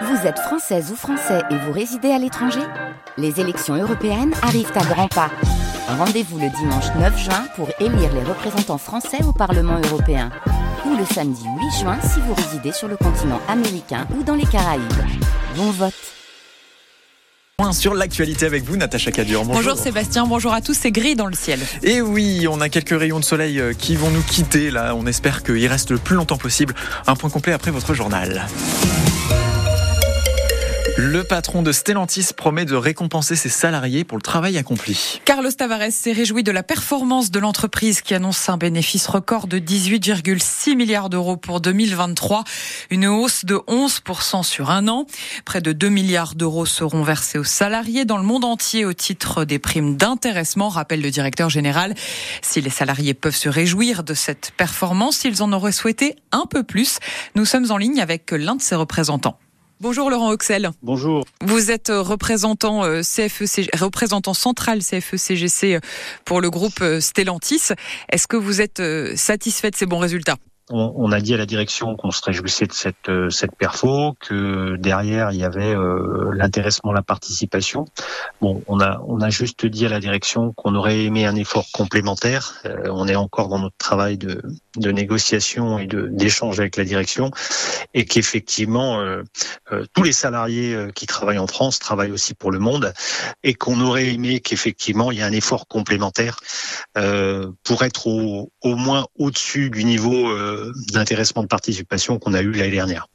Vous êtes française ou français et vous résidez à l'étranger Les élections européennes arrivent à grands pas. Rendez-vous le dimanche 9 juin pour élire les représentants français au Parlement européen. Ou le samedi 8 juin si vous résidez sur le continent américain ou dans les Caraïbes. Bon vote sur l'actualité avec vous, Natacha Cadur. Bonjour. bonjour. Sébastien, bonjour à tous. C'est gris dans le ciel. Et oui, on a quelques rayons de soleil euh, qui vont nous quitter là. On espère qu'il reste le plus longtemps possible. Un point complet après votre journal. Le patron de Stellantis promet de récompenser ses salariés pour le travail accompli. Carlos Tavares s'est réjoui de la performance de l'entreprise qui annonce un bénéfice record de 18,6 milliards d'euros pour 2023, une hausse de 11% sur un an. Près de 2 milliards d'euros seront versés aux salariés dans le monde entier au titre des primes d'intéressement, rappelle le directeur général. Si les salariés peuvent se réjouir de cette performance, ils en auraient souhaité un peu plus. Nous sommes en ligne avec l'un de ses représentants. Bonjour Laurent Oxel. Bonjour. Vous êtes euh, représentant euh, CFE, représentant central CFE-CGC euh, pour le groupe Stellantis. Est-ce que vous êtes satisfait de ces bons résultats? On, a dit à la direction qu'on se réjouissait de cette cette perfo, que derrière il y avait l'intéressement, la participation. Bon, on a juste dit à la direction qu'on aurait aimé un effort complémentaire. on est encore dans notre travail de négociation et d'échange avec la direction, et qu'effectivement euh, euh, tous les salariés euh, qui travaillent en France travaillent aussi pour le monde, et qu'on aurait aimé qu'effectivement il y ait un effort complémentaire pour être au, au moins au-dessus du niveau d'intéressement de participation qu'on a eu l'année dernière.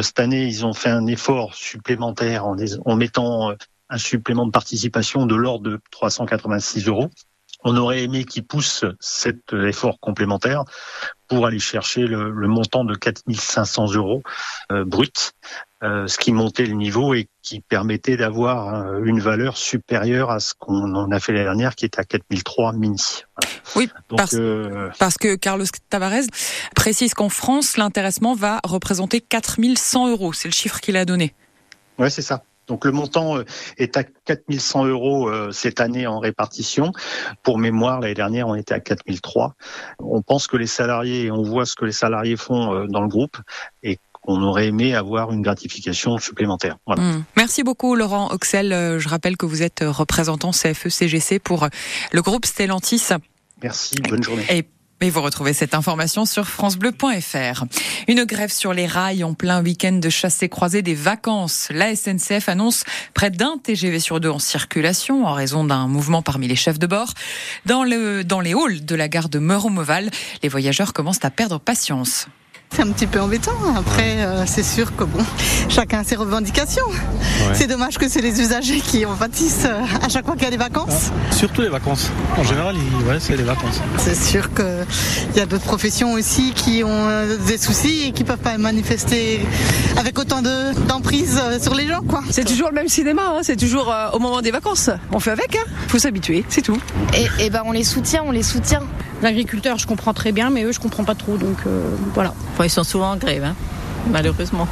cette année, ils ont fait un effort supplémentaire en, mettant un supplément de participation de l'ordre de 386 euros. On aurait aimé qu'ils poussent cet effort complémentaire pour aller chercher le, montant de 4500 euros euh, brut, euh, ce qui montait le niveau et qui permettait d'avoir euh, une valeur supérieure à ce qu'on en a fait l'année dernière, qui était à 4003 mini. Oui, parce, parce, que Carlos Tavares précise qu'en France, l'intéressement va représenter 4100 euros. C'est le chiffre qu'il a donné. Oui, c'est ça. Donc le montant euh, est à 4100 euros euh, cette année en répartition. Pour mémoire, l'année dernière, on était à 4003. On pense que les salariés, on voit ce que les salariés font euh, dans le groupe et qu'on aurait aimé avoir une gratification supplémentaire. Hmm. Merci beaucoup Laurent Oxel. Je rappelle que vous êtes représentant CFE-CGC pour le groupe Stellantis. Merci, bonne journée. Et vous retrouvez cette information sur francebleu.fr. Une grève sur les rails en plein week-end de chassé croisé des vacances. La SNCF annonce près d'un TGV sur deux en circulation en raison d'un mouvement parmi les chefs de bord. Dans, le, dans les halls de la gare de Meuron-Moval, les voyageurs commencent à perdre patience. C'est un petit peu embêtant. Après, euh, c'est sûr que bon, chacun a ses revendications. C'est dommage que c'est les usagers qui en pâtissent euh, à chaque fois qu'il y a des vacances. surtout les vacances. En général, ouais, c'est les vacances. C'est sûr qu'il y a d'autres professions aussi qui ont euh, des soucis et qui peuvent pas manifester avec autant d'emprise sur les gens. quoi. C'est toujours le même cinéma, hein. c'est toujours au moment des vacances. On fait avec, hein faut s'habituer, c'est tout. Et, et ben on les soutient, on les soutient. L'agriculteur, je comprends très bien, mais eux, je comprends pas trop. Donc voilà ils sont souvent en grève, hein, malheureusement.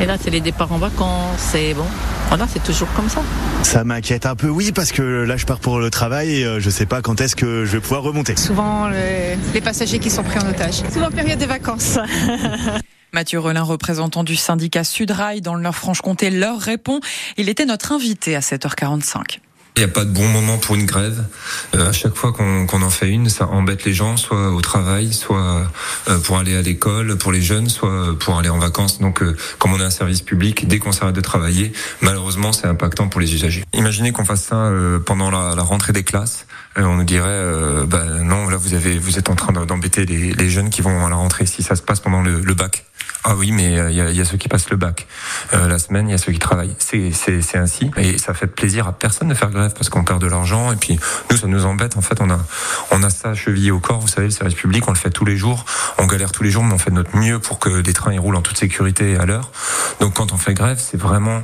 Et là, c'est les départs en vacances, c'est bon. Voilà, c'est toujours comme ça. Ça m'inquiète un peu, oui, parce que là, je pars pour le travail et euh, je sais pas quand est-ce que je vais pouvoir remonter. Souvent, les, passagers qui sont pris en otage. Souvent, période des vacances. Mathieu Relin, représentant du syndicat Sudrail dans le Nord-Franche-Comté, leur répond. Il était notre invité à 7h45. Il n'y a pas de bon moment pour une grève. Euh, à chaque fois qu'on en fait une, ça embête les gens, soit au travail, soit euh, pour aller à l'école, pour les jeunes, soit pour aller en vacances. Donc, euh, comme on est un service public, dès qu'on s'arrête de travailler, malheureusement, c'est impactant pour les usagers. Imaginez qu'on fasse ça pendant la, la, rentrée des classes. on nous dirait, bah, non, là, vous avez, vous êtes en train d'embêter les, les, jeunes qui vont à la rentrée si ça se passe pendant le, le bac. Ah oui, mais il y, a, ceux qui passent le bac euh, la semaine, il y a ceux qui travaillent. C'est ainsi et ça fait plaisir à personne de faire grève parce qu'on perd de l'argent et puis nous ça nous embête. En fait, on a on a ça chevillé au corps. Vous savez, le service public, on le fait tous les jours. On galère tous les jours, mais on fait notre mieux pour que les trains ils roulent en toute sécurité et à l'heure. Donc quand on fait grève, c'est vraiment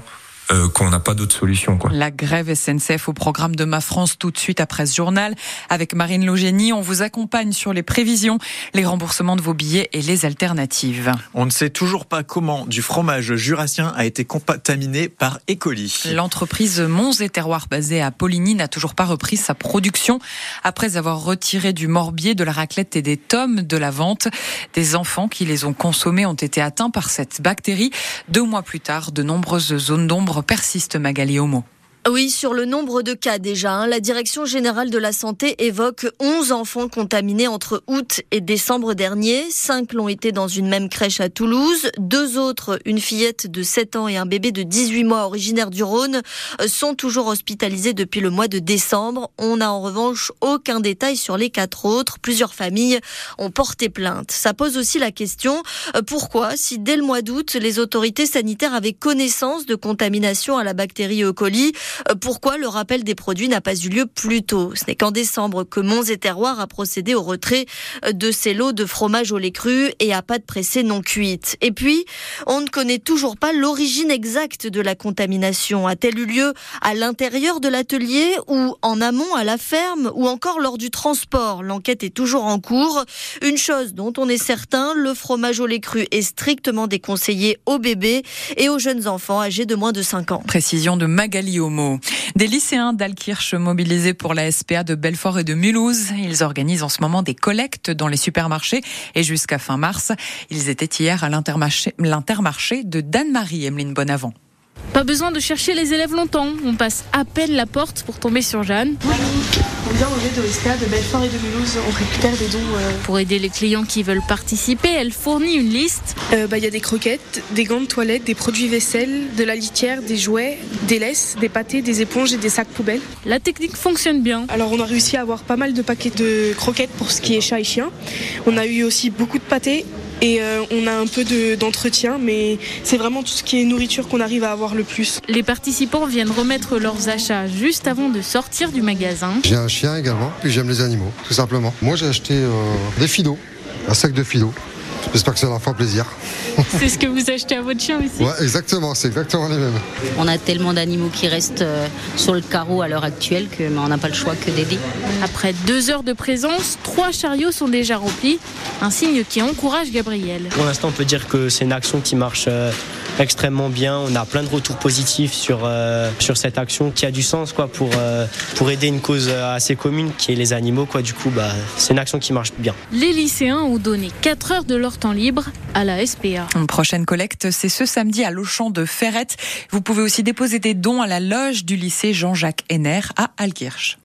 qu'on n'a pas d'autre solution. Quoi. La grève SNCF au programme de Ma France tout de suite après ce journal. Avec Marine Logénie, on vous accompagne sur les prévisions, les remboursements de vos billets et les alternatives. On ne sait toujours pas comment du fromage jurassien a été contaminé par E. coli. L'entreprise Mons et Terroirs basée à Poligny n'a toujours pas repris sa production après avoir retiré du morbier, de la raclette et des tomes de la vente. Des enfants qui les ont consommés ont été atteints par cette bactérie. Deux mois plus tard, de nombreuses zones d'ombre persistent, Magali Homo. Oui, sur le nombre de cas déjà, hein, la Direction générale de la santé évoque 11 enfants contaminés entre août et décembre dernier. Cinq l'ont été dans une même crèche à Toulouse. Deux autres, une fillette de 7 ans et un bébé de 18 mois originaire du Rhône, euh, sont toujours hospitalisés depuis le mois de décembre. On n'a en revanche aucun détail sur les quatre autres. Plusieurs familles ont porté plainte. Ça pose aussi la question euh, pourquoi, si dès le mois d'août, les autorités sanitaires avaient connaissance de contamination à la bactérie E. coli, pourquoi le rappel des produits n'a pas eu lieu plus tôt? Ce n'est qu'en décembre que Mons et Terroir a procédé au retrait euh, de ces lots de fromage au lait cru et à pâte pressée non cuite. Et puis, on ne connaît toujours pas l'origine exacte de la contamination. A-t-elle eu lieu à l'intérieur de l'atelier ou en amont à la ferme ou encore lors du transport? L'enquête est toujours en cours. Une chose dont on est certain, le fromage au lait cru est strictement déconseillé aux bébés et aux jeunes enfants âgés de moins de 5 ans. Précision de Magali. Des lycéens d'Alkirch mobilisés pour la SPA de Belfort et de Mulhouse. Ils organisent en ce moment des collectes dans les supermarchés et jusqu'à fin mars. Ils étaient hier à l'intermarché de Dan-Marie, Emeline Bonavent. Pas besoin de chercher les élèves longtemps. On passe à peine la porte pour tomber sur Jeanne. On vient au de SPA de Belfort et de Mulhouse. On récupère des dons. Euh... Pour aider les clients qui veulent participer, elle fournit une liste. Il euh, bah, y a des croquettes, des gants de toilette, des produits vaisselle, de la litière, des jouets, des laisses, des pâtés, des éponges et des sacs poubelles. La technique fonctionne bien. Alors on a réussi à avoir pas mal de paquets de croquettes pour ce qui est chat et chien. On a eu aussi beaucoup de pâtés et euh, on a un peu d'entretien, mais c'est vraiment tout ce qui est nourriture qu'on arrive à avoir le plus. Les participants viennent remettre leurs achats juste avant de sortir du magasin. J'ai un chien également, puis j'aime les animaux, tout simplement. Moi j'ai acheté euh, des fidos, un sac de fidos. J'espère que ça leur fera plaisir. C'est ce que vous achetez à votre chien aussi Ouais, exactement, c'est exactement les mêmes. On a tellement d'animaux qui restent euh, sur le carreau à l'heure actuelle que on n'a pas le choix que d'aider. Après deux heures de présence, trois chariots sont déjà remplis, un signe qui encourage Gabriel. Pour l'instant, on peut dire que c'est une action qui marche euh, extrêmement bien. On a plein de retours positifs sur, euh, sur cette action qui a du sens quoi, pour, pour aider une cause assez commune qui est les animaux. Quoi. Du coup, bah, c'est une action qui marche bien. Les lycéens ont donné 4 heures de leur temps libre à la SPA. Une prochaine collecte, c'est ce samedi à l'Auchan de Ferrette. Vous pouvez aussi déposer des dons à la loge du lycée Jean-Jacques Henner à Alkirch.